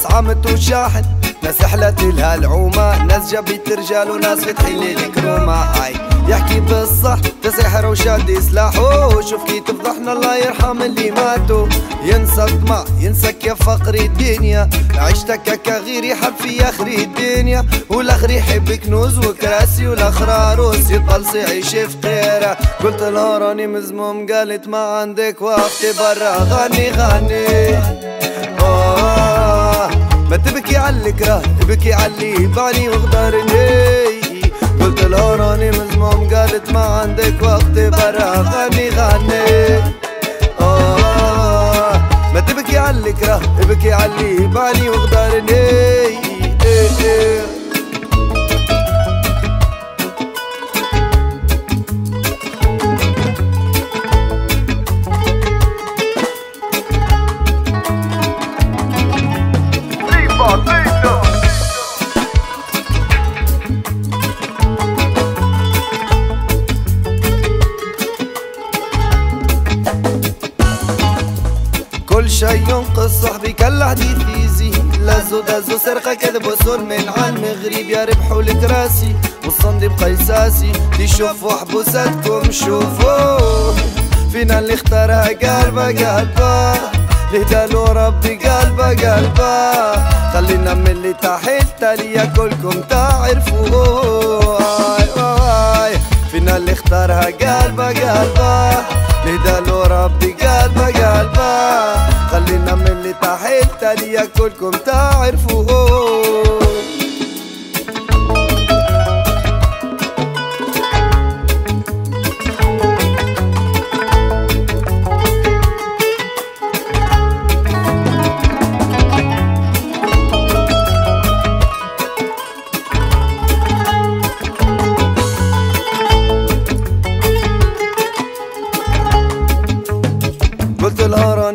قامت وشاحن ناس حلت لها العومة ناس جابت رجال وناس فتحين الكرومة. يحكي بالصح تسحر وشاد سلاحه شوف كي تفضحنا الله يرحم اللي ماتوا ينسى الطمع ينسى كيف فقر الدنيا. عشتك كغير يحب في آخر الدنيا. والآخر يحب كنوز وكراسي والاخر عروس يطلس يعيش في خيره قلت لها راني مزموم قالت ما عندك وقت برا. غني غني. آه ما تبكي على الكره تبكي على اللي بعني وغدرني قلت لها راني مزموم قالت ما عندك وقت برا غني غني. آه ما تبكي على الكره ابكي على اللي بعني وغدرني إيه إيه. شي ينقص صحبي كل حديث يزي لازو دازو سرقة كذب وسول من عن مغرب. يا ربحوا الكراسي والصندي بقيساسي دي شوفوا حبوساتكم شوفوا. فينا اللي اختارها قلبه قلبه اللي دالو ربي قلبه قلبه خلينا من اللي تحت تاليا كلكم تعرفوا. فينا اللي اختارها قلبه قلبه اللي دالو ربي قلبه قلبه تاليا كلكم تعرفوا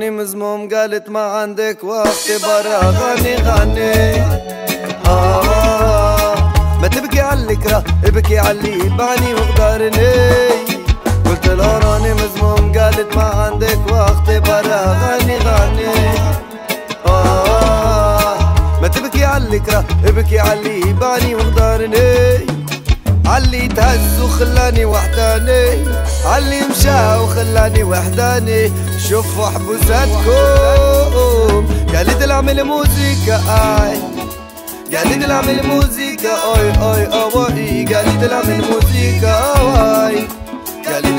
راني مزموم قالت ما عندك وقت برا. غني غني. آه ما تبكي على الكرة ابكي على اللي بعني وغدرني قلت لها راني مزموم قالت ما عندك وقت برا. غني غني. آه ما تبكي على الكرة ابكي على اللي بعني وغدرني علي تهز وخلاني وحداني علي مشى وخلاني وحداني. شوفوا حبوساتكم. قالت العمل موزيكا آي. قالت العمل موزيكا اوي اوي اوي قالت العمل موزيكا اوي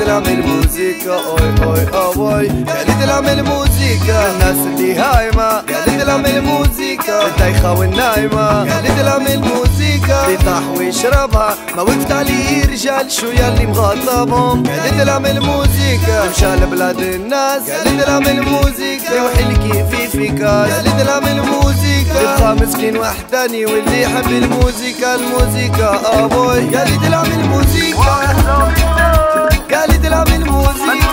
العمل موزيكا اوي اوي اوي قالت العمل موزيكا الناس اللي هايمة قالت العمل موزيكا الدايخة والنايمة قالت العمل موزيكا اللي طاح ويشربها ما وقفت عليه رجال شو ياللي مغطبهم قالت العمل موزيكا مشى لبلاد الناس. قالت العمل موزيكا يوحي كيفي في كاس قالت العمل موزيكا يبقى مسكين وحداني واللي يحب الموزيكا الموزيكا أبوي قالت العمل قال تلعب الموزيك